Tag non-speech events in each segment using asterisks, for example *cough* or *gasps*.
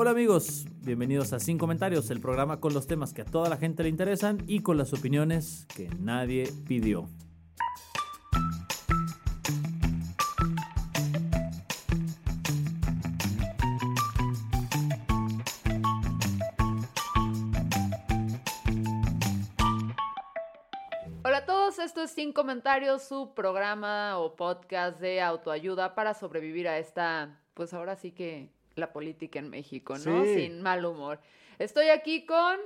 Hola amigos, bienvenidos a Sin Comentarios, el programa con los temas que a toda la gente le interesan y con las opiniones que nadie pidió. Sin Comentarios, su programa o podcast de autoayuda para sobrevivir a esta, pues ahora sí que la política en México, ¿no? Sí. Sin mal humor. Estoy aquí con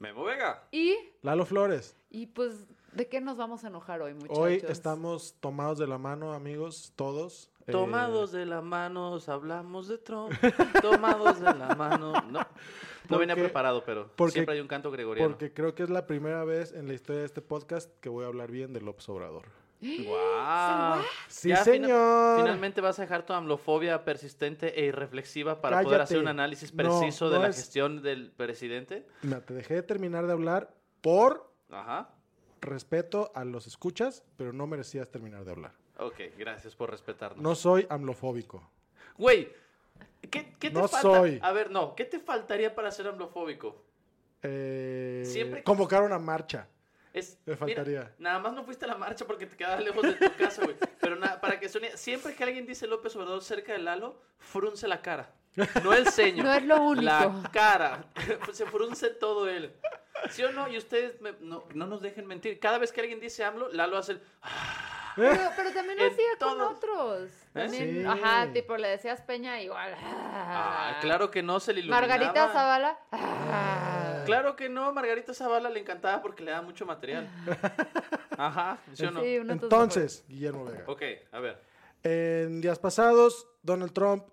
Memo Vega. y Lalo Flores, y pues ¿de qué nos vamos a enojar hoy, muchachos? hoy estamos tomados de la mano, amigos, todos. Eh, Tomados de la mano, hablamos de Trump. Tomados de la mano. No, no venía preparado, pero porque- siempre hay un canto gregoriano. Porque creo que es la primera vez en la historia de este podcast que voy a hablar bien de López Obrador. ¡Guau! Sí, Ya fina- señor. finalmente vas a dejar tu amlofobia persistente e irreflexiva para poder hacer un análisis No, preciso de no la es- gestión del presidente. Mira, te dejé de terminar de hablar por Ajá. respeto a los escuchas, pero no merecías terminar de hablar. Ok, gracias por respetarnos. No soy amlofóbico. Güey, ¿qué, qué te No falta? soy. A ver, no, ¿qué te faltaría para ser amlofóbico? Eh, Siempre- Convocar una marcha. Es, Me mira, faltaría. nada más no fuiste a la marcha porque te quedabas lejos de tu casa, güey. Pero nada, para que suene, siempre que alguien dice López Obrador cerca de Lalo, frunce la cara. No el ceño. *laughs* No es lo único. La cara. *laughs* Se frunce todo él. ¿Sí o no? Y ustedes me- no, no nos dejen mentir. Cada vez que alguien dice AMLO, Lalo hace el... Pero, *laughs* pero también lo hacía con todos. otros. También, Sí. ajá, tipo le decías Peña igual. Ah, claro que no, se le iluminaba. Margarita Zavala. ah. Claro que no, Margarita Zavala le encantaba porque le da mucho material. *laughs* Ajá, ¿sí o no? Sí, Entonces, Guillermo Vega. Ok, a ver. En días pasados, Donald Trump,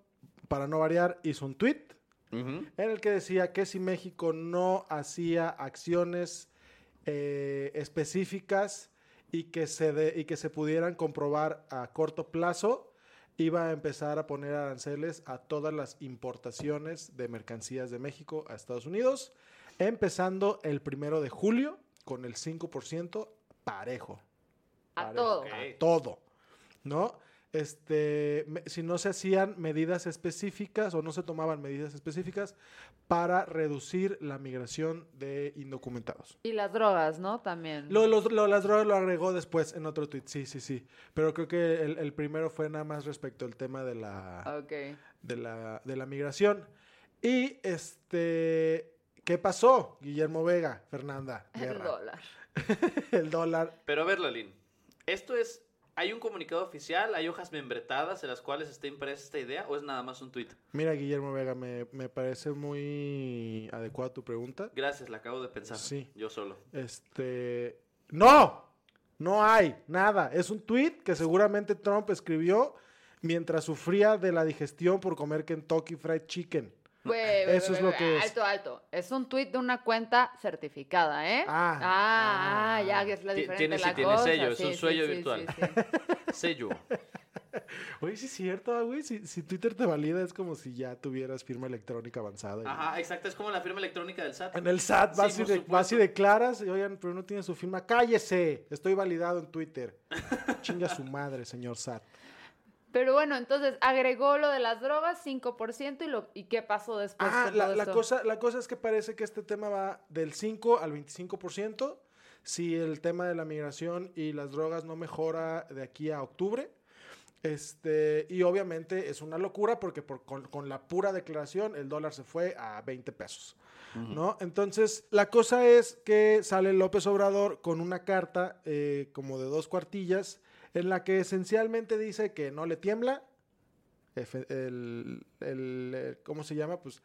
para no variar, hizo un tweet en el que decía que si México no hacía acciones eh, específicas y que, se de- y que se pudieran comprobar a corto plazo, iba a empezar a poner aranceles a todas las importaciones de mercancías de México a Estados Unidos, empezando el primero de julio con el 5% parejo. A Parejo, todo. Ok. A todo, ¿no? Este, me- si no se hacían medidas específicas o no se tomaban medidas específicas para reducir la migración de indocumentados. Y las drogas, ¿no? También. Lo, las drogas lo agregó después en otro tweet, sí, sí, sí. Pero creo que el, el primero fue nada más respecto al tema de la, Ok. de la, de la migración. Y este, ¿qué pasó? Guillermo Vega, Fernanda. El dólar. *laughs* el dólar. Pero a ver, Lalín, esto es, ¿hay un comunicado oficial? ¿Hay hojas membretadas en las cuales está impresa esta idea o es nada más un tuit? Mira, Guillermo Vega, me, me parece muy adecuada tu pregunta. Gracias, la acabo de pensar. Sí. Yo solo. Este. ¡No! No hay nada. Es un tweet que seguramente Trump escribió mientras sufría de la digestión por comer Kentucky Fried Chicken. Güey, *laughs* Eso es lo que es. Alto, alto. Es un tuit de una cuenta certificada, ¿eh? Ah. ah, ah, ya que es la diferente tiene- sí, la tiene cosa. sello, es Sí, un sí, sello sí, virtual. sí, sí. *laughs* Sello. *laughs* Oye, sí es cierto, ah, güey. Si, si Twitter te valida, es como si ya tuvieras firma electrónica avanzada. Ajá, exacto, es como la firma electrónica del SAT. En el SAT vas, Sí, y por de- vas y supuesto. declaras, y oigan, pero no tiene su firma. ¡Cállese! Estoy validado en Twitter. Chinga su madre, señor SAT. Pero bueno, entonces agregó lo de las drogas, 5%, y, lo, ¿y qué pasó después? Ah, la, todo la esto? cosa, la cosa es que parece que este tema va del 5 al 25%. Si el tema de la migración y las drogas no mejora de aquí a octubre. Este, y obviamente es una locura porque por- con, con la pura declaración el dólar se fue a 20 pesos. ¿no? Entonces, la cosa es que sale López Obrador con una carta eh, como de dos cuartillas en la que esencialmente dice que no le tiembla, el, el, ¿cómo se llama? Pues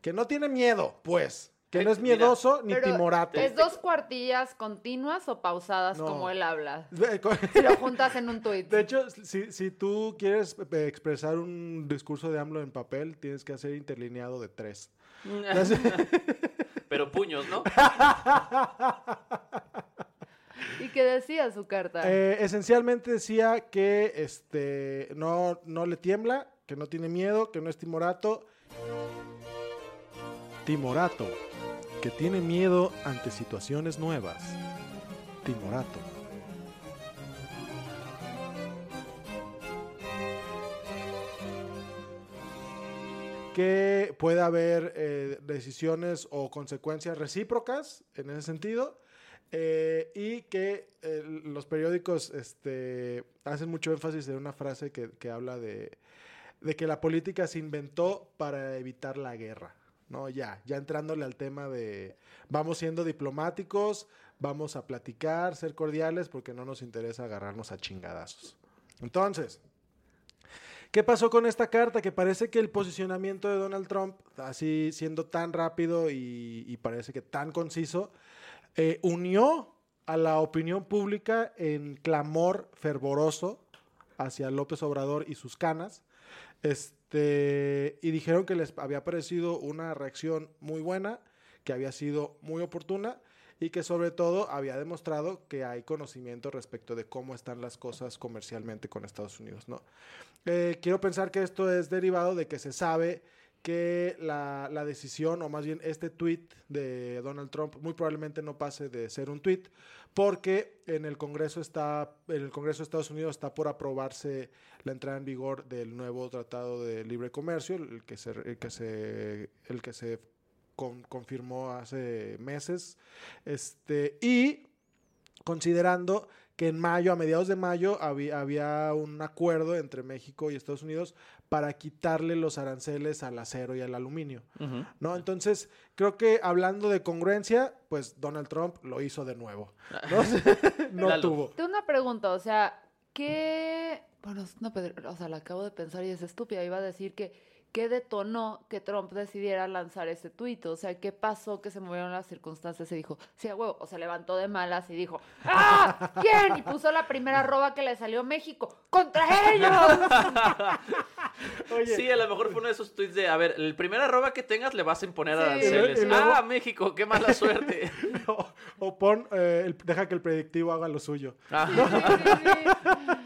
que no tiene miedo, pues, Que no es Mira, miedoso ni timorato. ¿Es dos cuartillas continuas o pausadas No. como él habla? Si lo juntas en un tuit. De hecho, si, si tú quieres eh, expresar un discurso de AMLO en papel, tienes que hacer interlineado de tres. *laughs* Pero puños, ¿no? *laughs* ¿Y qué decía su carta? Eh, esencialmente decía que este, no, no le tiembla, que no tiene miedo, que no es timorato. Timorato, que tiene miedo ante situaciones nuevas. Timorato. que puede haber eh, decisiones o consecuencias recíprocas en ese sentido eh, y que eh, los periódicos este, hacen mucho énfasis en una frase que, habla de, de que la política se inventó para evitar la guerra. No, ya, ya entrándole al tema de vamos siendo diplomáticos, vamos a platicar, ser cordiales, porque no nos interesa agarrarnos a chingadazos. Entonces, ¿Qué pasó con esta carta? Que parece que el posicionamiento de Donald Trump, así siendo tan rápido y, y parece que tan conciso, eh, unió a la opinión pública en clamor fervoroso hacia López Obrador y sus canas. Este, y dijeron que les había parecido una reacción muy buena, que había sido muy oportuna y que sobre todo había demostrado que hay conocimiento respecto de cómo están las cosas comercialmente con Estados Unidos, ¿no? Eh, quiero pensar que esto es derivado de que se sabe que la, la decisión, o más bien este tweet de Donald Trump, muy probablemente no pase de ser un tweet, porque en el Congreso está, en el Congreso de Estados Unidos está por aprobarse la entrada en vigor del nuevo Tratado de Libre Comercio, el que se, el que se, el que se con- confirmó hace meses, este, y considerando que en mayo, a mediados de mayo, había, había un acuerdo entre México y Estados Unidos para quitarle los aranceles al acero y al aluminio, ¿no? Entonces, creo que hablando de congruencia, pues Donald Trump lo hizo de nuevo, ¿no? *laughs* no tuvo. Tengo una pregunta, o sea, ¿qué...? Bueno, es una pedre- o sea, la acabo de pensar y es estúpida. Iba a decir que ¿qué detonó que Trump decidiera lanzar ese tuit? O sea, ¿qué pasó que se movieron las circunstancias y dijo, sí, a huevo, o se levantó de malas y dijo, ¡ah! ¿Quién? Y puso la primera arroba que le salió a México contra ellos. *laughs* Oye, Sí, a lo mejor fue uno de esos tweets de, a ver, el primer arroba que tengas le vas a imponer Sí. aranceles. Luego- Ah, México, qué mala suerte. *laughs* o, o pon, eh, el- deja que el predictivo haga lo suyo. Ah, Sí, sí, sí. O sea,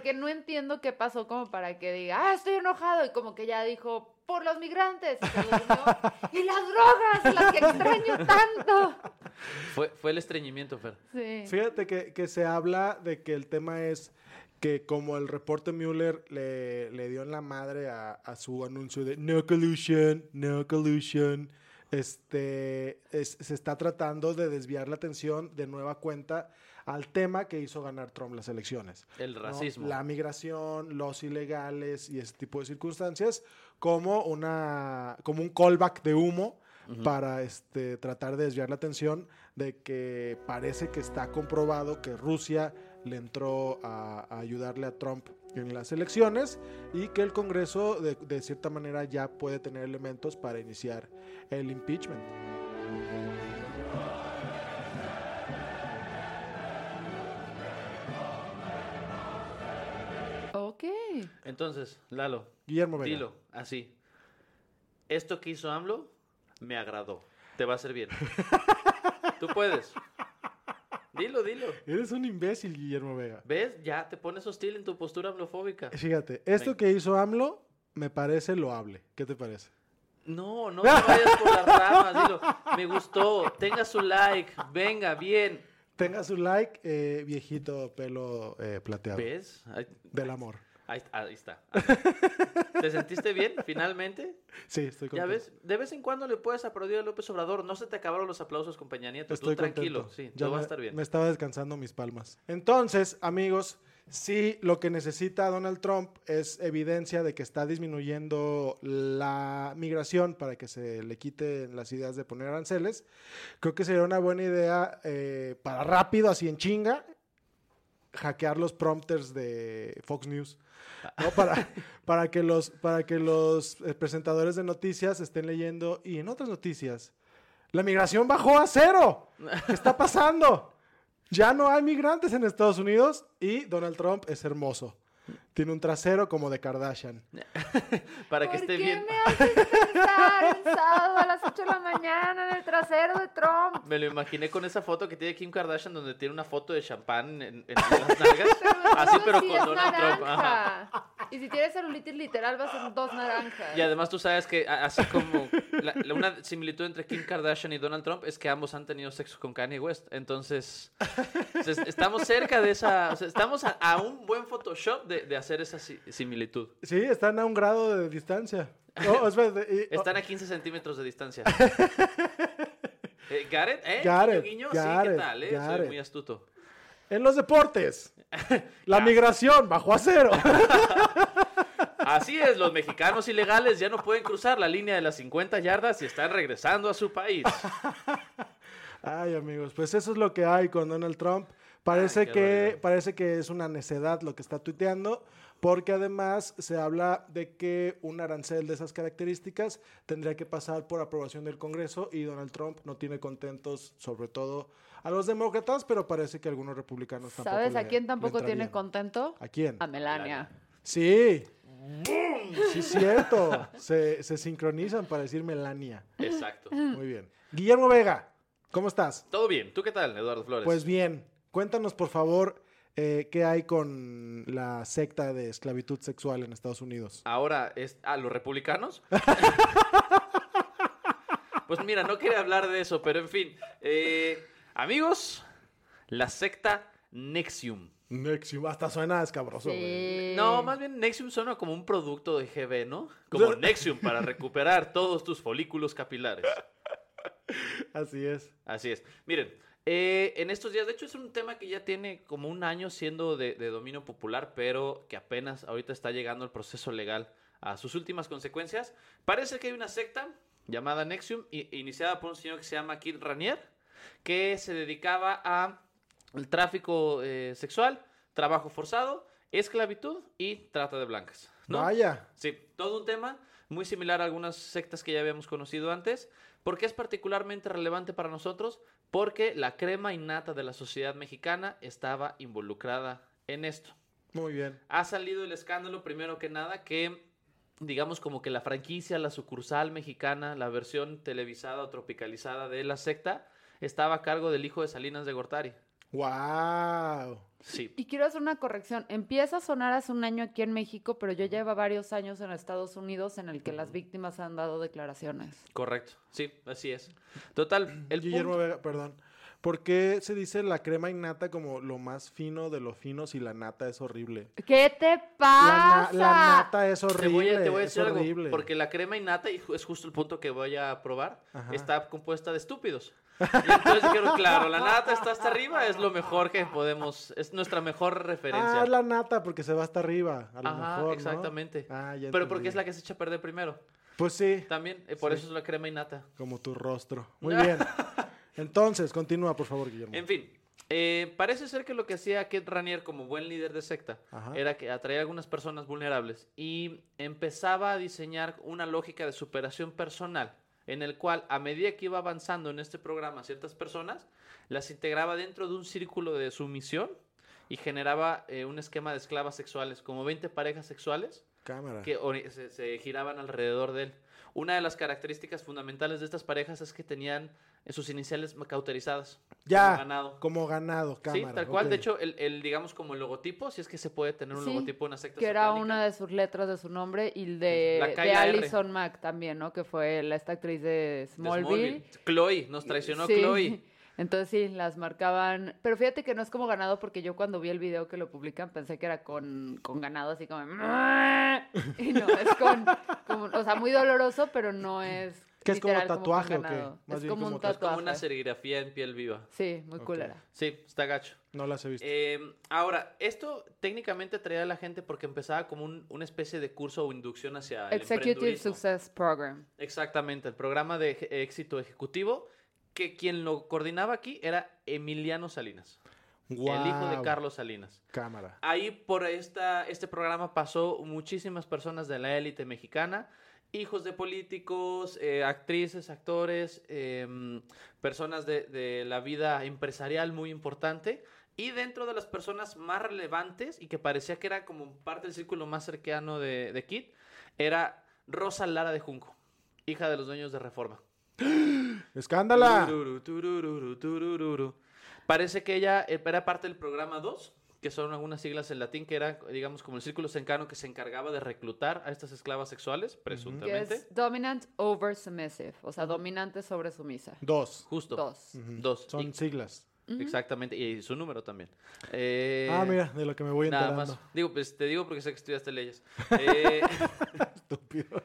porque no entiendo qué pasó como para que diga, ah, estoy enojado. Y como que ya dijo, por los migrantes. Y, se durmió. *laughs* y las drogas, las que extraño tanto. fue, fue el estreñimiento, Fer. Sí. Fíjate que, que se habla de que el tema es que como el reporte Mueller le, le dio en la madre a, a su anuncio de no collusion, no collusion, este, es- se está tratando de desviar la atención de nueva cuenta al tema que hizo ganar Trump las elecciones. El ¿no? racismo. La migración, los ilegales y ese tipo de circunstancias como una como un callback de humo para este tratar de desviar la atención de que parece que está comprobado que Rusia le entró a, a ayudarle a Trump en las elecciones y que el Congreso de, de cierta manera ya puede tener elementos para iniciar el impeachment. Entonces, Lalo, Guillermo Vega. dilo, así. Esto que hizo AMLO me agradó. Te va a hacer bien. *laughs* Tú puedes. Dilo, dilo. Eres un imbécil, Guillermo Vega. ¿Ves? Ya te pones hostil en tu postura amlofóbica. Fíjate, esto que hizo AMLO me parece loable. ¿Qué te parece? No, no te vayas por las ramas, dilo. Me gustó, tenga su like, venga, bien. Tenga su like, eh, viejito pelo eh, plateado. ¿Ves? Del amor. Ahí- ahí está. ¿Te sentiste bien finalmente? Sí, estoy Ya contento. ves, de vez en cuando le puedes aplaudir a López Obrador. No se te acabaron los aplausos con Peña Nieto. Estoy Tú tranquilo, contento. sí, Ya todo va a estar bien. Me estaba descansando mis palmas. Entonces, amigos, sí, lo que necesita Donald Trump es evidencia de que está disminuyendo la migración para que se le quiten las ideas de poner aranceles. Creo que sería una buena idea eh, para rápido, así en chinga, hackear los prompters de Fox News. ¿No? Para, *laughs* para que los, para que los eh, presentadores de noticias estén leyendo y en otras noticias. La migración bajó a cero. ¿Qué está pasando? Ya no hay migrantes en Estados Unidos y Donald Trump es hermoso. Tiene un trasero como de Kardashian. *laughs* Para que ¿Por esté qué bien. me haces pensar en *laughs* sábado a las 8 de la mañana en el trasero de Trump? Me lo imaginé con esa foto que tiene Kim Kardashian donde tiene una foto de champán en, en las nalgas. Así, Eso pero con Donald Trump. Ajá. Y si tienes celulitis literal, va a ser dos naranjas. Y además tú sabes que así como la- la- una similitud entre Kim Kardashian y Donald Trump es que ambos han tenido sexo con Kanye West. Entonces, estamos cerca de esa, o sea, estamos a, a un buen Photoshop de, de hacer esa si- similitud. Sí, están a un grado de distancia. Oh, espérate, y- Están a 15 centímetros de distancia. *laughs* Eh, Garrett, ¿eh? Garrett, Guiño, guiño. sí, Garrett, ¿qué tal? Eh? Soy muy astuto. En los deportes, la *laughs* migración bajó a cero. *laughs* Así es, los mexicanos ilegales ya no pueden cruzar la línea de las 50 yardas y están regresando a su país. *laughs* Ay, amigos, pues eso es lo que hay con Donald Trump. Parece Ay, que parece que es una necedad lo que está tuiteando, porque además se habla de que un arancel de esas características tendría que pasar por aprobación del Congreso y Donald Trump no tiene contentos, sobre todo a los demócratas, pero parece que algunos republicanos tampoco ¿Sabes a le- quién tampoco tiene contento? ¿A quién? A Melania. Sí. Sí, cierto. Se, se sincronizan para decir Melania. Exacto. Muy bien. Guillermo Vega, ¿cómo estás? Todo bien. ¿Tú qué tal, Eduardo Flores? Pues bien, cuéntanos por favor eh, qué hay con la secta de esclavitud sexual en Estados Unidos. Ahora, es, ¿a los republicanos? *laughs* pues mira, no quería hablar de eso, pero en fin. eh, amigos, la secta Nexium. Nexium, hasta suena escabroso. güey. Sí. No, más bien Nexium suena como un producto de GB, ¿no? Como *laughs* Nexium para recuperar todos tus folículos capilares. Así es. Así es. Miren, eh, en estos días, de hecho es un tema que ya tiene como un año siendo de, de dominio popular, pero que apenas ahorita está llegando el proceso legal a sus últimas consecuencias. Parece que hay una secta llamada Nexium, iniciada por un señor que se llama Kid Ranier, que se dedicaba a el tráfico eh, sexual, trabajo forzado, esclavitud y trata de blancas. ¿no? Vaya. Sí, todo un tema muy similar a algunas sectas que ya habíamos conocido antes. ¿Por qué es particularmente relevante para nosotros? Porque la crema innata de la sociedad mexicana estaba involucrada en esto. Muy bien. Ha salido el escándalo, primero que nada, que digamos como que la franquicia, la sucursal mexicana, la versión televisada o tropicalizada de la secta, estaba a cargo del hijo de Salinas de Gortari. Wow. Sí. Y quiero hacer una corrección. Empieza a sonar hace un año aquí en México, pero yo llevo varios años en Estados Unidos en el que las víctimas han dado declaraciones. Correcto, sí, así es. Total, *clears throat* el Guillermo punto- Vega, perdón. ¿Por qué se dice la crema innata como lo más fino de lo fino si la nata es horrible? ¿Qué te La, na- pasa? la nata es Te horrible. voy a, te voy a decir algo, porque la crema innata, y es justo el punto que voy a probar, Ajá. está compuesta de estúpidos. Y entonces dijeron, claro, la nata está hasta arriba, es lo mejor que podemos, es nuestra mejor referencia. Ah, la nata porque se va hasta arriba. A lo Ajá, mejor, ¿no? exactamente. Ah, ya Pero porque es la que se echa a perder primero. Pues sí, También, eh, por Sí. eso es la crema innata. como tu rostro. Muy bien. *laughs* Entonces, continúa, por favor, Guillermo. En fin, eh, parece ser que lo que hacía Kid Ranier como buen líder de secta Ajá. era que atraía a algunas personas vulnerables y empezaba a diseñar una lógica de superación personal en el cual a medida que iba avanzando en este programa ciertas personas las integraba dentro de un círculo de sumisión y generaba eh, un esquema de esclavas sexuales, como 20 parejas sexuales Cámara. que se, se giraban alrededor de él. Una de las características fundamentales de estas parejas es que tenían sus iniciales cauterizadas. Ya, como ganado. como ganado, Sí, cámara. tal cual. De hecho, el, el, digamos, como el logotipo, si es que se puede tener un Sí, logotipo en una secta Que era satánica. una de sus letras de su nombre y de, de. Alison Mack también, ¿no? Que fue la, esta actriz de de Smallville. Chloe, nos traicionó Sí. Chloe. *laughs* Entonces sí, las marcaban. Pero fíjate que no es como ganado porque yo cuando vi el video que lo publican pensé que era con, con ganado así como... Y no, es con, como- O sea, muy doloroso, pero no es... ¿Qué es como tatuaje o qué? Más Es bien como como un tatu- Es como tatuaje. una serigrafía en piel viva. Sí, muy Ok. culera. Sí, está gacho. No las he visto. Eh, ahora, esto técnicamente traía a la gente porque empezaba como un- una especie de curso o inducción hacia el Executive. Success Program. Exactamente, el programa de éxito ejecutivo, que quien lo coordinaba aquí era Emiliano Salinas, el hijo de. Carlos Salinas. Cámara. Ahí por esta, este programa pasó muchísimas personas de la élite mexicana hijos de políticos, eh, actrices, actores, em, personas de, de la vida empresarial muy importante. Y dentro de las personas más relevantes y que parecía que era como parte del círculo más cercano de, de Kit, era Rosa Lara de Junco, hija de los dueños de Reforma. ¡Escándala! Parece que ella era parte del programa 2, que son algunas siglas en latín, que era, digamos, como el círculo cercano que se encargaba de reclutar a estas esclavas sexuales, Que presuntamente. es dominant over submissive, o sea, dominante sobre sumisa. Dos. Justo. Dos. Dos. Son Y- siglas. Exactamente, y su número también. Eh, ah, mira, de lo que me voy Nada enterando. más. Digo, pues te digo porque sé que estudiaste leyes. *laughs* Eh, Estúpido.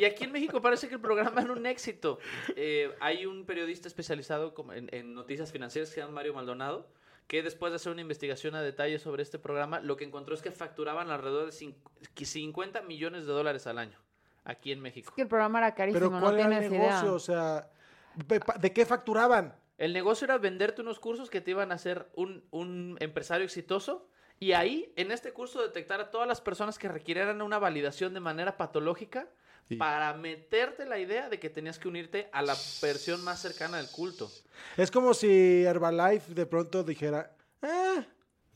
Y aquí en México parece que el programa era un éxito. Eh, hay un periodista especializado en, en noticias financieras que se llama Mario Maldonado, que después de hacer una investigación a detalle sobre este programa, lo que encontró es que facturaban alrededor de cin- 50 millones de dólares al año aquí en México. Es que el programa era carísimo, Pero no ¿cuál era el negocio? idea. O sea, ¿de pa- ¿de qué facturaban? El negocio era venderte unos cursos que te iban a hacer un, un empresario exitoso y ahí, en este curso, detectar a todas las personas que requirieran una validación de manera patológica Sí. para meterte la idea de que tenías que unirte a la versión más cercana del culto. Es como si Herbalife de pronto dijera, ah,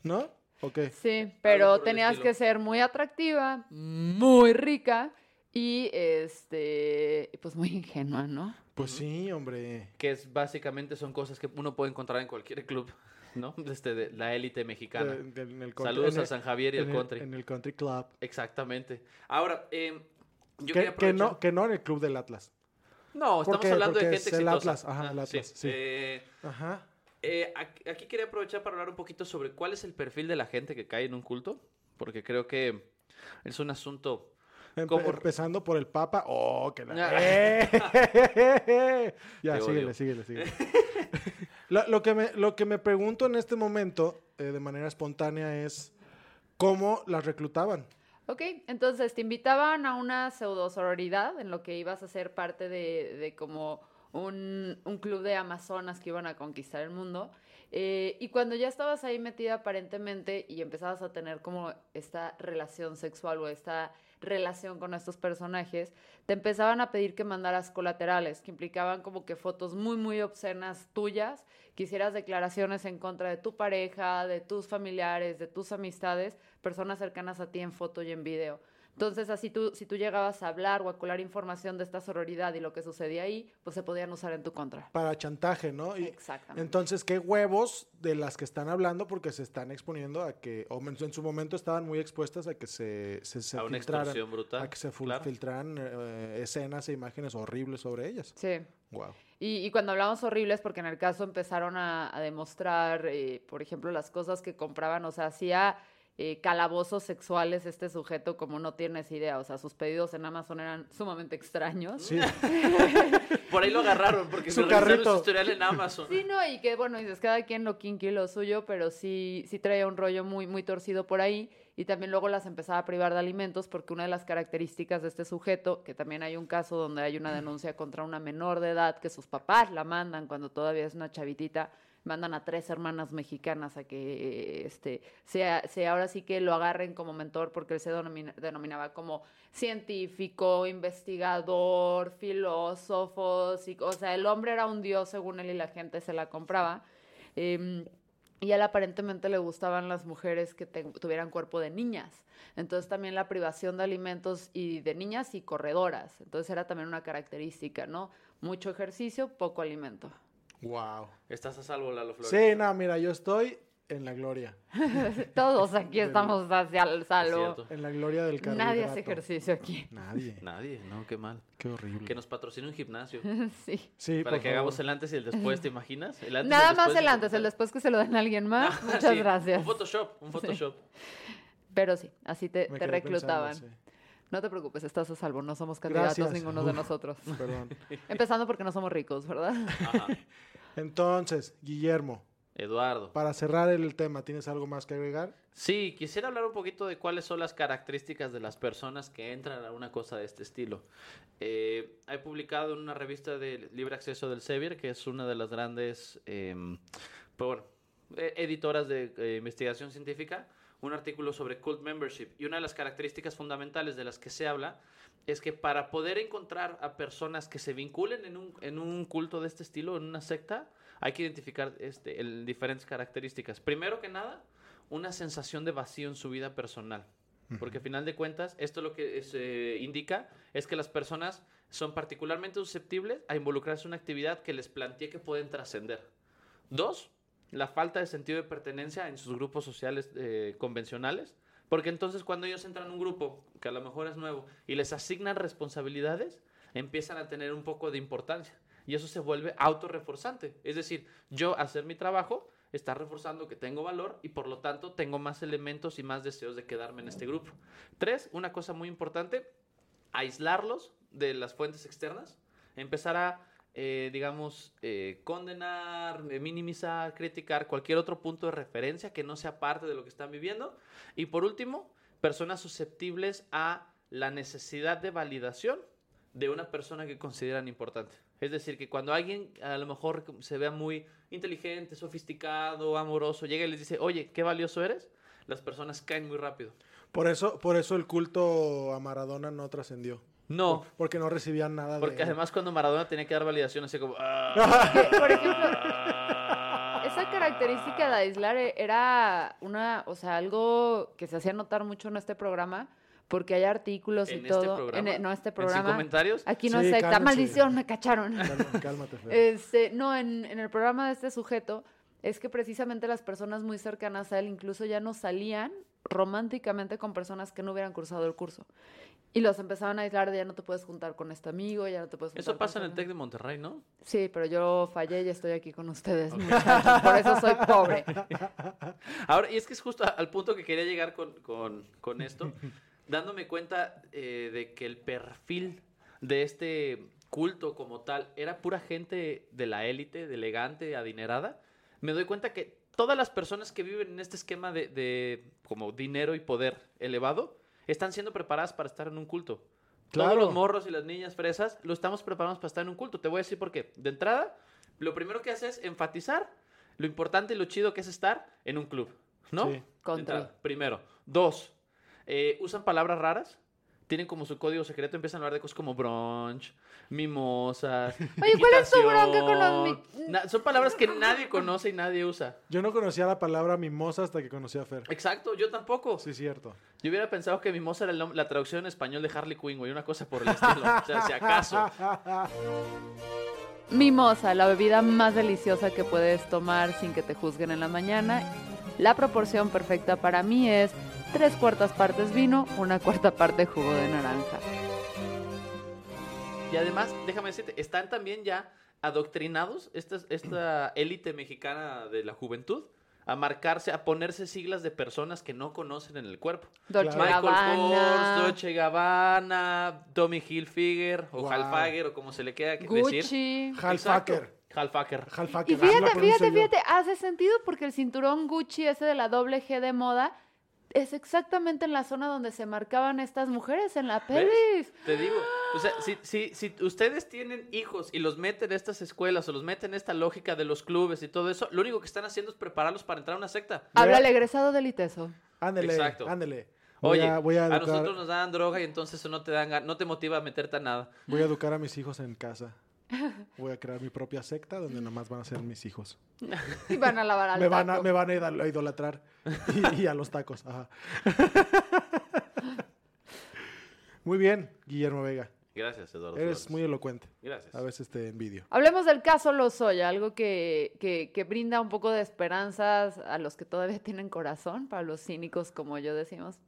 ¿no? Ok. Sí, pero tenías que ser muy atractiva, muy rica y este pues muy ingenua, ¿no? Pues sí, hombre. Que es básicamente son cosas que uno puede encontrar en cualquier club, ¿no? Desde de la élite mexicana. De- de- en el country- Saludos en a San Javier y en el country. En el country club. Exactamente. Ahora, eh, yo Que, no, que no en el club del Atlas. No, estamos hablando de gente es el exitosa. Atlas, ajá, el Ah, Atlas, sí. Eh, Ajá. eh, aquí, quería aprovechar para hablar un poquito sobre cuál es el perfil de la gente que cae en un culto, porque creo que es un asunto... Empezando por el Papa. Oh, que la. ¡Eh! *laughs* ya, Te síguele, odio. síguele, síguele. *laughs* lo, lo que me, lo que me pregunto en este momento, eh, de manera espontánea, es cómo las reclutaban. Ok, entonces te invitaban a una pseudo sororidad en lo que ibas a ser parte de, de como un, un club de amazonas que iban a conquistar el mundo. Eh, y cuando ya estabas ahí metida aparentemente y empezabas a tener como esta relación sexual o esta relación con estos personajes, te empezaban a pedir que mandaras colaterales, que implicaban como que fotos muy, muy obscenas tuyas, que hicieras declaraciones en contra de tu pareja, de tus familiares, de tus amistades, personas cercanas a ti en foto y en video. Entonces, así tú, si tú llegabas a hablar o a colar información de esta sororidad y lo que sucedía ahí, pues se podían usar en tu contra. Para chantaje, ¿no? Y Exactamente. entonces, ¿qué huevos de las que están hablando? Porque se están exponiendo a que, o en en su momento estaban muy expuestas a que se, se, se A una filtraran- brutal, A que se claro. filtraran eh, escenas e imágenes horribles sobre ellas. Sí. Wow. Y, y cuando hablamos horribles, porque en el caso empezaron a, a demostrar, eh, por ejemplo, las cosas que compraban, o sea, hacía eh, calabozos sexuales este sujeto como no tienes idea, o sea, sus pedidos en Amazon eran sumamente extraños. Sí. *laughs* Por ahí lo agarraron porque Su carrito. su historial en Amazon. Sí, no, y que bueno, dices, cada quien lo kinky lo suyo, pero sí, sí traía un rollo muy, muy torcido por ahí. Y también luego las empezaba a privar de alimentos porque una de las características de este sujeto, que también hay un caso donde hay una denuncia contra una menor de edad que sus papás la mandan cuando todavía es una chavitita, mandan a tres hermanas mexicanas a que eh, este sea, sea ahora sí que lo agarren como mentor porque él se denomina- denominaba como científico, investigador, filósofo, psico- o sea, el hombre era un dios según él y la gente se la compraba. Em, y él aparentemente le gustaban las mujeres que tuvieran cuerpo de niñas. Entonces también la privación de alimentos y de niñas y corredoras. Entonces era también una característica, ¿no? Mucho ejercicio, poco alimento. Wow. Estás a salvo, Lalo Flores. Sí, no, mira, yo estoy en la gloria. *laughs* Todos aquí estamos hacia el salvo. En la gloria del carbohidrato. Nadie hace ejercicio aquí. Nadie. Nadie, no, qué mal. Qué horrible. Que nos patrocine un gimnasio. *laughs* sí. Sí, Para que hagamos el antes y el después, ¿te imaginas? El antes y Nada el más el antes, el después que se lo den a alguien más. *laughs* Ah, Muchas sí, gracias. Un Photoshop, un Photoshop. Pero sí, así te, reclutaban. pensando, No te preocupes, estás a salvo. No somos candidatos Gracias. ninguno de nosotros. *laughs* Perdón. *laughs* Empezando porque no somos ricos, ¿verdad? Ajá. *laughs* Entonces, Guillermo, Eduardo. para cerrar el tema, ¿tienes algo más que agregar? Sí, quisiera hablar un poquito de cuáles son las características de las personas que entran a una cosa de este estilo. Eh, he publicado en una revista de libre acceso del Sevier, que es una de las grandes em, pues bueno, eh, editoras de eh, investigación científica, un artículo sobre cult membership y una de las características fundamentales de las que se habla es que para poder encontrar a personas que se vinculen en un, en un culto de este estilo, en una secta, hay que identificar este, el- diferentes características. Primero que nada, una sensación de vacío en su vida personal. Porque al final de cuentas, esto lo que se indica es que las personas son particularmente susceptibles a involucrarse en una actividad que les plantee que pueden trascender. Dos, la falta de sentido de pertenencia en sus grupos sociales eh, convencionales. Porque entonces cuando ellos entran a un grupo, que a lo mejor es nuevo, y les asignan responsabilidades, empiezan a tener un poco de importancia. Y eso se vuelve autorreforzante. Es decir, yo hacer mi trabajo está reforzando que tengo valor y por lo tanto tengo más elementos y más deseos de quedarme en este grupo. Tres, una cosa muy importante, aislarlos de las fuentes externas, empezar a, eh, digamos, eh, condenar, eh, minimizar, criticar cualquier otro punto de referencia que no sea parte de lo que están viviendo. Y por último, personas susceptibles a la necesidad de validación de una persona que consideran importante. Es decir, que cuando alguien a lo mejor se vea muy inteligente, sofisticado, amoroso, llega y les dice, oye, qué valioso eres, las personas caen muy rápido. Por eso, por eso el culto a Maradona no trascendió. No, Porque no recibían nada de porque él. además cuando Maradona tenía que dar validación, así como... "Ah". *laughs* Por ejemplo, esa característica de aislar e- era una, o sea, algo que se hacía notar mucho en este programa, porque hay artículos y ¿En este todo. programa? en- no, este ¿En programa. comentarios? Aquí no Sí, cálmense. Maldición, me cacharon. Cálmate, cálmate. *laughs* Este, no, en, en el programa de este sujeto es que precisamente las personas muy cercanas a él incluso ya no salían románticamente con personas que no hubieran cursado el curso. Y los empezaban a aislar de ya no te puedes juntar con este amigo, ya no te puedes juntar Eso con pasa en este el TEC de amigo". Monterrey, ¿no? Sí, pero yo fallé y estoy aquí con ustedes, muchachos. Por eso soy pobre. *laughs* Ahora, y es que es justo al punto que quería llegar con, con- con esto, dándome cuenta eh, de que el perfil de este culto como tal era pura gente de la élite, de elegante, adinerada, me doy cuenta que todas las personas que viven en este esquema de, de como dinero y poder elevado están siendo preparadas para estar en un culto. Claro. Todos los morros y las niñas fresas lo estamos preparados para estar en un culto. Te voy a decir por qué. De entrada, lo primero que hace es enfatizar lo importante y lo chido que es estar en un club, ¿no? Sí. Entrada, primero. Dos, eh, usan palabras raras. Tienen como su código secreto, empiezan a hablar de cosas como brunch, mimosas. *laughs* Oye, ¿cuál es tu bronca con los mi- son palabras que nadie conoce y nadie usa. Yo no conocía la palabra mimosa hasta que conocí a Fer. Exacto, yo tampoco. Sí, cierto. Yo hubiera pensado que mimosa era la traducción en español de Harley Quinn, güey, una cosa por el estilo. O sea, si acaso. *laughs* Mimosa, la bebida más deliciosa que puedes tomar sin que te juzguen en la mañana. La proporción perfecta para mí es tres cuartas partes vino, una cuarta parte jugo de naranja. Y además, déjame decirte, están también ya adoctrinados, esta, esta élite mexicana de la juventud, a marcarse, a ponerse siglas de personas que no conocen en el cuerpo. Dolce. Michael Gabbana, Kors, Dolce Gabbana, Tommy Hilfiger, o Wow. Halfager, o como se le queda que decir. Gucci. Halfaker. Halfaker. Halfaker. Y lo fíjate, fíjate, fíjate, hace sentido porque el cinturón Gucci, ese de la doble G de moda, es exactamente en la zona donde se marcaban estas mujeres en la ¿Ves? pelis. Te digo, o sea, si, *gasps* si, si ustedes tienen hijos y los meten en estas escuelas o los meten en esta lógica de los clubes y todo eso, lo único que están haciendo es prepararlos para entrar a una secta. Habla el egresado del ITESO. Ándele, Exacto. ándele. Voy Oye, a, voy a a, nosotros nos dan droga y entonces eso no te dan, no te motiva a meterte a nada. voy a educar a mis hijos en casa. Voy a crear mi propia secta donde nomás van a ser mis hijos. *laughs* Y van a lavar al Me van a, me van a idol- a idolatrar. Y, y a los tacos. Ajá. *laughs* Muy bien, Guillermo Vega. Gracias, Eduardo. Eres Flores. muy elocuente. Gracias. A veces te envidio. Hablemos del caso Lozoya, algo que, que, que brinda un poco de esperanzas a los que todavía tienen corazón, para los cínicos como yo decimos.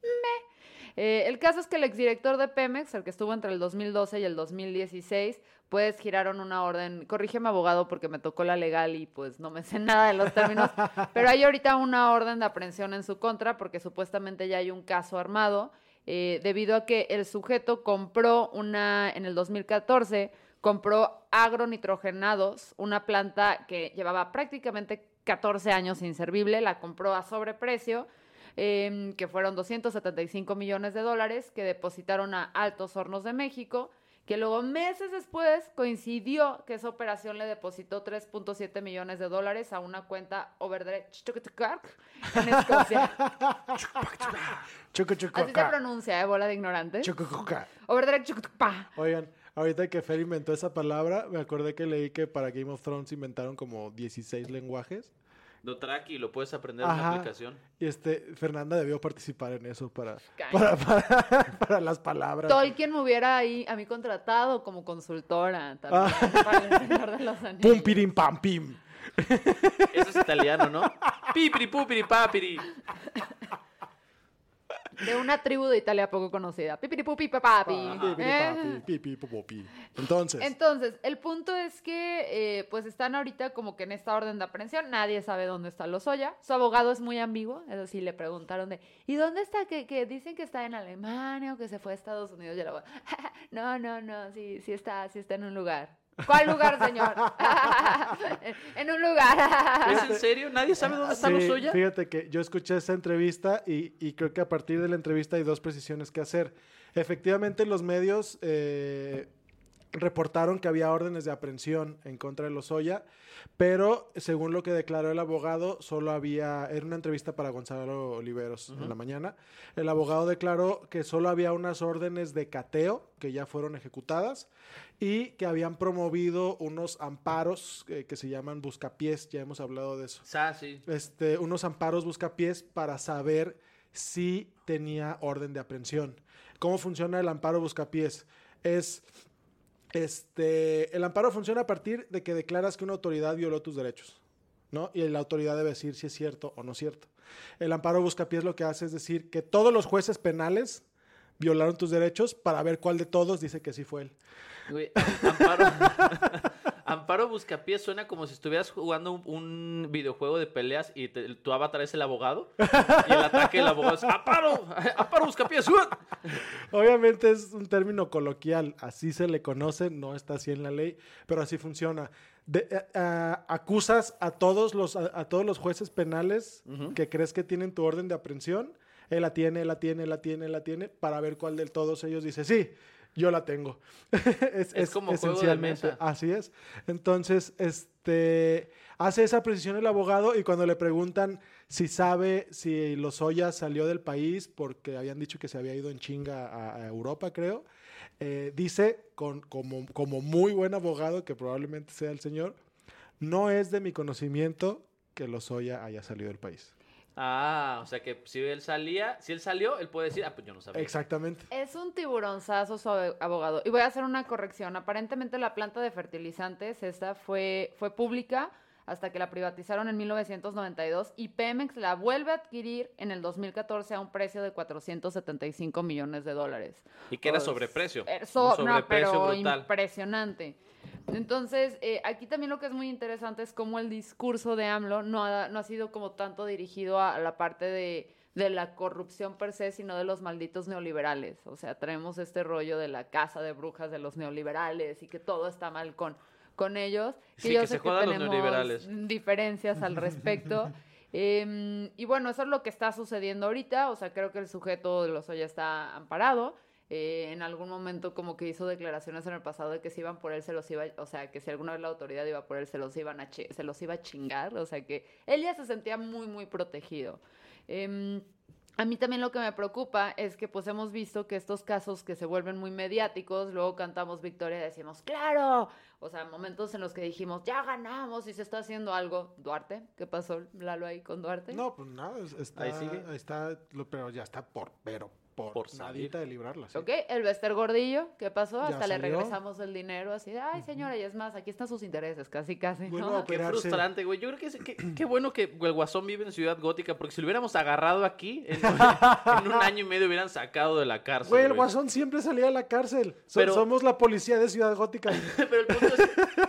Eh, el caso es que el exdirector de Pemex, el que estuvo entre el 2012 y el 2016, pues giraron una orden, corrígeme abogado porque me tocó la legal y pues no me sé *laughs* nada de los términos, pero hay ahorita una orden de aprehensión en su contra porque supuestamente ya hay un caso armado eh, debido a que el sujeto compró una, en el 2014, compró agronitrogenados, una planta que llevaba prácticamente 14 años inservible, la compró a sobreprecio, em, que fueron 275 millones de dólares que depositaron a Altos Hornos de México, que luego meses después coincidió que esa operación le depositó 3.7 millones de dólares a una cuenta overdrive en Escocia. *laughs* Así se pronuncia, ¿eh? Bola de. Overdrive chucutucpa. Oigan, ahorita que Fer inventó esa palabra, me acordé que leí que para Game of Thrones inventaron como 16 lenguajes. Dotraki lo puedes aprender en la aplicación. Y este, Fernanda debió participar en eso para, para, para, *laughs* para las palabras. Tolkien me hubiera ahí a mí contratado como consultora también Ah. para el Señor de los Pum, Anillos. pirim, pam, pim. Eso es italiano, ¿no? *laughs* Pipiri, pupiri, papiri. De una tribu de Italia poco conocida. Pipiripupi papapi. Pi, pi, ¿Eh? Entonces, Entonces, el punto es que eh, pues están ahorita como que en esta orden de aprehensión, nadie sabe dónde está Lozoya. Su abogado es muy ambiguo, eso sí, le preguntaron de, ¿y dónde está? Que, que dicen que está en Alemania o que se fue a Estados Unidos. Y el abogado, no, no, no, sí, sí está, sí está en un lugar. ¿Cuál lugar, señor? *laughs* en un lugar. ¿Es en serio? ¿Nadie sabe dónde está sí, Lozoya? fíjate que yo escuché esa entrevista y, y creo que a partir de la entrevista hay dos precisiones que hacer. Efectivamente, los medios eh, reportaron que había órdenes de aprehensión en contra de Lozoya, pero según lo que declaró el abogado, solo había, era una entrevista para Gonzalo Oliveros en la mañana, el abogado declaró que solo había unas órdenes de cateo que ya fueron ejecutadas y que habían promovido unos amparos eh, que se llaman buscapiés, ya hemos hablado de eso Ah, sí. este, unos amparos buscapiés para saber si tenía orden de aprehensión. ¿Cómo funciona el amparo buscapiés? Es, este, el amparo funciona a partir de que declaras que una autoridad violó tus derechos, ¿no? Y la autoridad debe decir si es cierto o no es cierto. El amparo buscapiés lo que hace es decir que todos los jueces penales violaron tus derechos para ver cuál de todos dice que sí fue él. Amparo, *laughs* Amparo Buscapiés suena como si estuvieras jugando un, un videojuego de peleas y te- tu avatar es el abogado. Y el ataque del abogado es ¡Amparo! ¡Amparo Buscapiés! ¡Uah! Obviamente es un término coloquial, así se le conoce, no está así en la ley, pero así funciona. De- eh, ah, acusas a todos los a, a todos los jueces penales que crees que tienen tu orden de aprehensión, él la tiene, él la tiene, él la tiene, él la tiene, para ver cuál de todos ellos dice sí. Yo la tengo. *laughs* es, como juego de esencialmente mesa. así es. Entonces, este hace esa precisión el abogado y cuando le preguntan si sabe si Lozoya salió del país porque habían dicho que se había ido en chinga a, a Europa, creo, eh, dice con, como, como muy buen abogado, que probablemente sea el señor, no es de mi conocimiento que Lozoya haya salido del país. Ah, o sea que si él salía, si él salió, él puede decir, ah, pues yo no sabía. Exactamente. Es un tiburonzazo su abo- abogado. Y voy a hacer una corrección. Aparentemente la planta de fertilizantes, esta fue, fue pública hasta que la privatizaron en 1992 y Pemex la vuelve a adquirir en el 2014 a un precio de 475 millones de dólares. Y que era sobreprecio. Un no, sobreprecio pero brutal. impresionante. Entonces, eh, aquí también lo que es muy interesante es cómo el discurso de AMLO no ha, no ha sido como tanto dirigido a, la parte de, de la corrupción per se, sino de los malditos neoliberales. O sea, traemos este rollo de la casa de brujas de los neoliberales y que todo está mal con, con ellos. Sí, yo que sé se los tenemos neoliberales. diferencias al respecto. *laughs* Em, y bueno, eso es lo que está sucediendo ahorita. O sea, creo que el sujeto de los ya está amparado. Eh, en algún momento como que hizo declaraciones en el pasado de que si iban por él se los iba, o sea, que si alguna vez la autoridad iba por él se los iban a se los iba a chingar, o sea que él ya se sentía muy muy protegido. Em, a mí también lo que me preocupa es que pues hemos visto que estos casos que se vuelven muy mediáticos, luego cantamos victoria y decimos, claro, o sea, momentos en los que dijimos, ya ganamos y se está haciendo algo. Duarte, ¿qué pasó Lalo ahí con Duarte? No, pues nada, es- está, Ahí sigue. ahí está, pero ya está por, pero por, Por nadita de librarla. sí. Ok, el Bester Gordillo, ¿qué pasó? Ya Hasta le regresamos el dinero así de, ay señora, y es más, aquí están sus intereses, casi, casi, Bueno, ¿no? Qué frustrante, güey. Yo creo que es que- qué bueno que el Guasón vive en Ciudad Gótica, porque si lo hubiéramos agarrado aquí, en, en un año y medio hubieran sacado de la cárcel. Güey, el güey. guasón siempre salía a la cárcel. So- Pero- Somos la policía de Ciudad Gótica. *laughs* Pero el punto, es,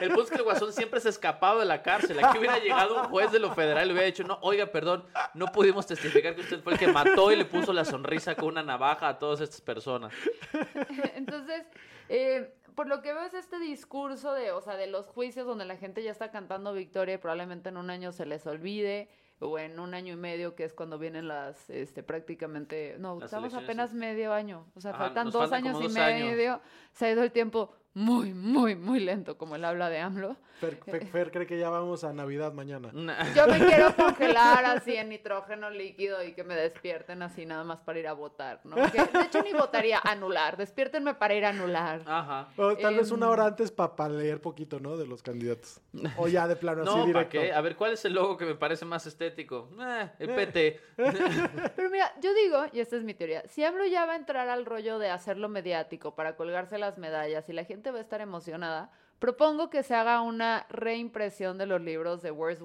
el punto es que el Guasón siempre se ha escapado de la cárcel. Aquí hubiera llegado un juez de lo federal y le hubiera dicho, no, oiga, perdón, no pudimos testificar que usted fue el que mató y le puso la sonrisa con una navaja a todas estas personas. *laughs* Entonces, eh, por lo que veo es este discurso de, o sea, de los juicios donde la gente ya está cantando victoria y probablemente en un año se les olvide. o en un año y medio, que es cuando vienen las, este, prácticamente, no, Las estamos apenas medio año, o sea, Ajá, faltan dos faltan años y dos años. medio, se ha ido el tiempo muy, muy, muy lento, como él habla de AMLO. Fer, Fer- Fer cree que ya vamos a Navidad mañana. Yo me *laughs* quiero congelar así en nitrógeno líquido y que me despierten así nada más para ir a votar, ¿no? Que, de hecho ni votaría anular, despiértenme para ir a anular. Ajá. O tal vez una Em. hora antes para leer poquito, ¿no? De los candidatos. O ya de plano así No, ¿para directo. qué? A ver, ¿cuál es el logo que me parece más estético? Eh, el PT. *laughs* Pero mira, yo digo, y esta es mi teoría, si AMLO ya va a entrar al rollo de hacerlo mediático para colgarse las medallas y la gente va a estar emocionada, propongo que se haga una reimpresión de los libros de Where's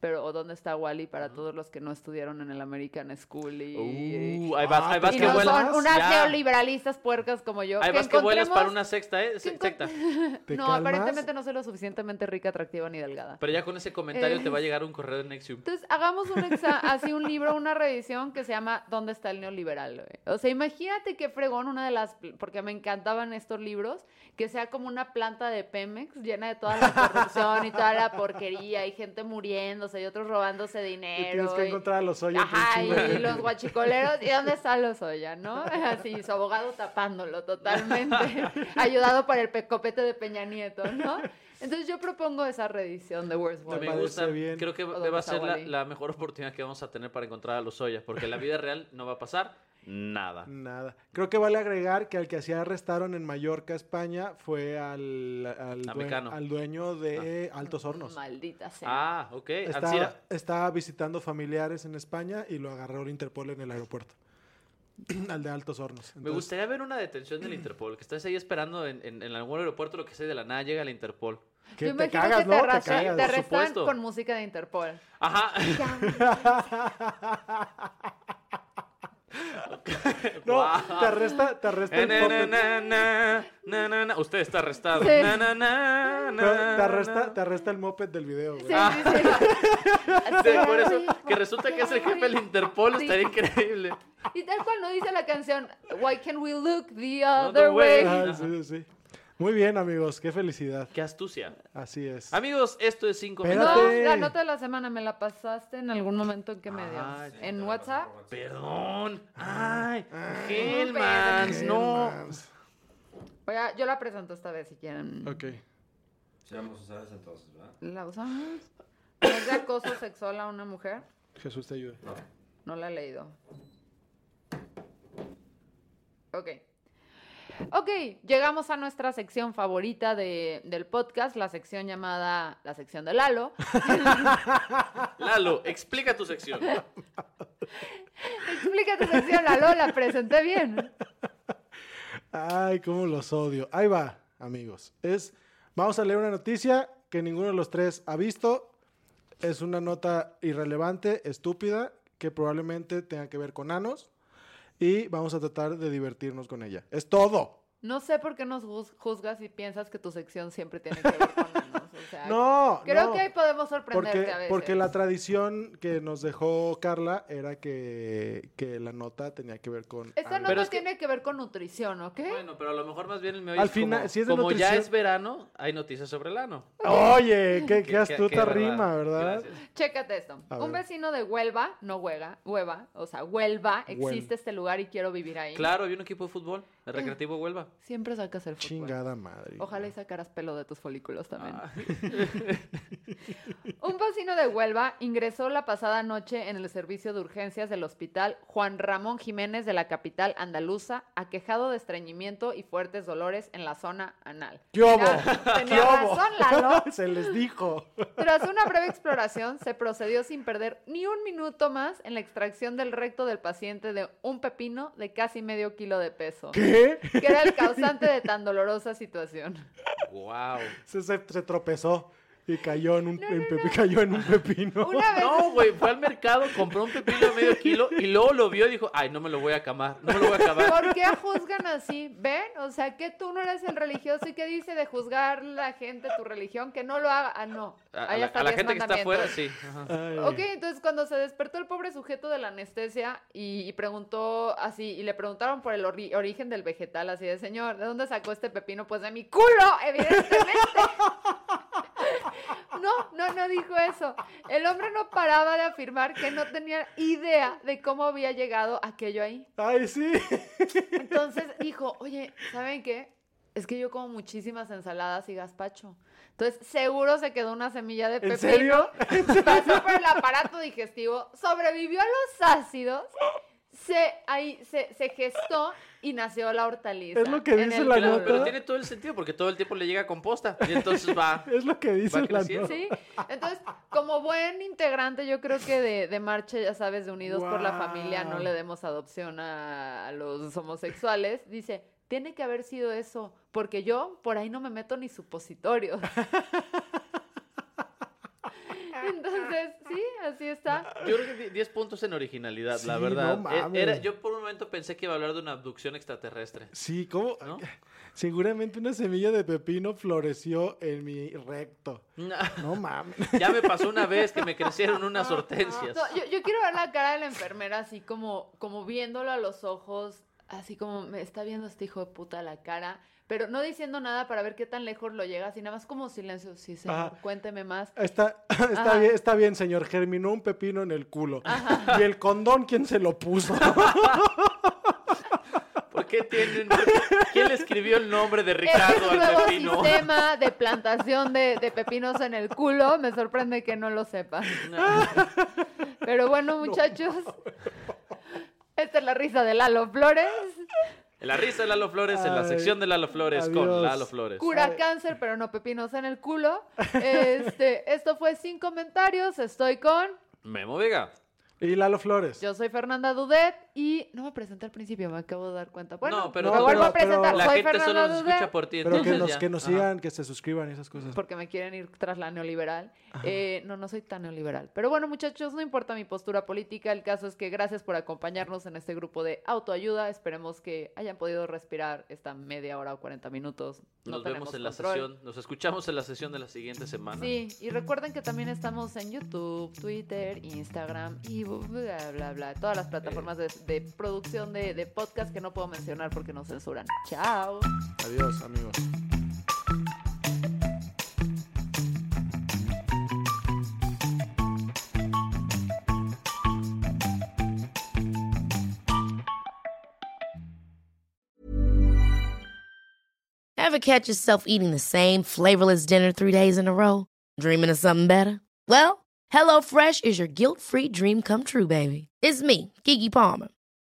pero o dónde está Wally para todos los que no estudiaron en el American School y, Uh, ahí vas, ahí vas y que no vuelas. son unas Ya. neoliberalistas puercas como yo. Ahí que vas que vuelas para una sexta, ¿eh? Secta. *laughs* ¿Te no, calmas? aparentemente no soy lo suficientemente rica, atractiva ni delgada. Pero ya con ese comentario Eh. te va a llegar un correo de Nexium. Entonces, hagamos un exa- así un libro, una reedición que se llama ¿Dónde está el neoliberal? O sea, imagínate qué fregón una de las, porque me encantaban estos libros, que sea como una planta de Pemex llena de toda la corrupción y toda la porquería y gente y otros robándose Y dinero. tienes que y- encontrar a los hoyos. Ajá, y los *laughs* guachicoleros, ¿y dónde está Lozoya, no? *laughs* Así, su abogado tapándolo totalmente, *laughs* ayudado por el pe- copete de Peña Nieto, ¿no? Entonces yo propongo esa reedición de Words Me gusta. bien. Creo que ¿O va a ser la, la mejor oportunidad que vamos a tener para encontrar a los Ollas, porque en la vida real no va a pasar nada. Nada. Creo que vale agregar que al que así arrestaron en Mallorca, España, fue al, al, dueño de Altos Hornos. Maldita sea. Ah, ok. Estaba, visitando familiares en España y lo agarró el Interpol en el aeropuerto. *clears throat* al de Altos Hornos. Me gustaría ver una detención del Interpol, que estés ahí esperando en, en- en algún aeropuerto, lo que sea, y de la nada llega el Interpol. Que Yo te imagino cagas, que ¿no? te, Te cagas. te por arrestan supuesto. con música de Interpol. Ajá. *laughs* *laughs* No, Guau. te arresta, te arresta el Na, na, puppet. na, na, na, na, na. Usted está arrestado. Sí. Na, na, na, te arresta, na. te arresta el moped del video, güey. Sí, sí, sí. *laughs* Sí, por eso, que resulta que es el jefe del Interpol, Sí. estaría increíble. Y tal cual no dice la canción Why can we look the Other way? way. Ah, sí, sí, sí. Muy bien, amigos. Qué felicidad. Qué astucia. Así es. Amigos, esto es cinco Espérate. No, minutos. la nota de la semana me la pasaste en algún momento en qué medio? Ay, ¿En WhatsApp? Perdón. Ay, Ah, Hellmans, no. Hellmans. Voy a- yo la presento esta vez si quieren. Ok. Sí, vamos a usar esa entonces, ¿verdad? ¿La usamos? ¿Es de acoso sexual a una mujer? Jesús te ayude. No la he leído. Ok. Ok, llegamos a nuestra sección favorita de- del podcast, la sección llamada la sección de Lalo. *laughs* Lalo, explica tu sección. *laughs* Explica tu sección, Lalo, la presenté bien. Ay, cómo los odio. Ahí va, amigos. Es, vamos a leer una noticia que ninguno de los tres ha visto. Es una nota irrelevante, estúpida, que probablemente tenga que ver con anos. Y vamos a tratar de divertirnos con ella. Es todo. No sé por qué nos juz- juzgas y piensas que tu sección siempre tiene que ver con *laughs* o sea, No, Creo no. que ahí podemos sorprenderte Porque, a veces. porque la tradición que nos dejó Carla era que, que la nota tenía que ver con... Esta anos. nota Pero es que- tiene que ver con nutrición, ¿ok? Bueno, pero a lo mejor más bien el meollo Al es como- final, si es de como ya es verano, hay noticias sobre el ano. Oye, qué, *laughs* qué astuta qué rima, ¿verdad? Gracias. Chécate esto. A Un ver. vecino de Huelva, no Huega, Hueva, o sea, Huelva, Huelva. existe este lugar y quiero vivir ahí. Claro, había un equipo de fútbol, el Recreativo Huelva. Siempre sacas el fútbol. Chingada madre. Ojalá y sacaras pelo de tus folículos también. Ah. Un vecino de Huelva ingresó la pasada noche en el servicio de urgencias del hospital Juan Ramón Jiménez de la capital andaluza, aquejado de estreñimiento y fuertes dolores en la zona anal. ¿Qué Lalo. *laughs* Se les dijo. Tras una breve exploración, se procedió sin perder ni un minuto más en la extracción del recto del paciente de un pepino de casi medio kilo de peso, ¿Qué? que era el causante de tan dolorosa situación. Wow. Se, se- se tropezó y cayó en un, en cayó en un pepino. *laughs* Una vez No, güey, fue al mercado, compró un pepino de medio kilo y luego lo vio y dijo, ay, no me lo voy a acabar, no me lo voy a acabar. ¿Por qué juzgan así? ¿Ven? O sea, que tú no eres el religioso y que dice de juzgar la gente tu religión, que no lo haga. Ah, no. A, a la, a la gente que está afuera, sí. Ok, entonces cuando se despertó el pobre sujeto de la anestesia y, y preguntó así, y le preguntaron por el ori- origen del vegetal, así de, señor, ¿de dónde sacó este pepino? Pues de mi culo, evidentemente. *laughs* no, no, no dijo eso. El hombre no paraba de afirmar que no tenía idea de cómo había llegado aquello ahí. Ay, sí. Entonces dijo, oye, ¿saben qué? Es que yo como muchísimas ensaladas y gazpacho. Entonces, seguro se quedó una semilla de ¿En pepino. serio? Pasó por el aparato digestivo, sobrevivió a los ácidos, se, ahí, se, se gestó y nació la hortaliza. Es lo que dice el la Claro, nota. pero tiene todo el sentido porque todo el tiempo le llega composta y entonces va. *laughs* Es lo que dice la creciendo. nota. Sí, entonces, como buen integrante, yo creo que de, de marcha, ya sabes, de Unidos por la Familia, no le demos adopción a, a los homosexuales. Dice, tiene que haber sido eso, porque yo por ahí no me meto ni supositorios. *laughs* *laughs* Entonces, sí, así está. Yo creo que di- 10 puntos en originalidad, la verdad. no E- mames. Era, yo por un momento pensé que iba a hablar de una abducción extraterrestre. Sí, ¿cómo? ¿No? *laughs* Seguramente una semilla de pepino floreció en mi recto. No, No mames. *laughs* ya me pasó una vez que me crecieron unas hortensias. No, yo, yo quiero ver la cara de la enfermera así como, como viéndolo a los ojos, así como me está viendo este hijo de puta a la cara, pero no diciendo nada para ver qué tan lejos lo llega, así nada más como silencio. Sí, señor, Ajá. cuénteme más. Está, *laughs* está, Ajá. bien, está bien, señor. Germinó un pepino en el culo. Y el condón, ¿quién se lo puso? *laughs* ¿Por qué tienen.? ¿Quién le escribió el nombre de Ricardo al nuevo pepino? sistema de plantación de, de pepinos en el culo. Me sorprende que no lo sepa. Pero bueno, muchachos, esta es la risa de Lalo Flores. La risa de Lalo Flores en la sección de Lalo Flores con. Lalo Flores. Cura cáncer, pero no pepinos en el culo. Este, *laughs* esto fue sin comentarios. Estoy con. Memo Vega. Y Lalo Flores. Yo soy Fernanda Dudet y no me presenté al principio, me acabo de dar cuenta. Bueno, No, pero- me vuelvo a pero- presentar. La soy gente Fernanda solo nos escucha por ti. Pero que nos, que nos Ajá. sigan, que se suscriban y esas cosas. Porque me quieren ir tras la neoliberal. Eh, no, no soy tan neoliberal. Pero bueno, muchachos, no importa mi postura política. El caso es que gracias por acompañarnos en este grupo de autoayuda. Esperemos que hayan podido respirar esta media hora o 40 minutos. No Nos vemos en la control. sesión. Nos escuchamos en la sesión de la siguiente semana. Sí, y recuerden que también estamos en YouTube, Twitter, Instagram y bla, bla, bla. Todas las plataformas de, de producción de, de podcast que no puedo mencionar porque nos censuran. Chao. Adiós, amigos. Ever catch yourself eating the same flavorless dinner three days in a row? Dreaming of something better? Well, HelloFresh is your guilt free dream come true, baby. It's me, Kiki Palmer.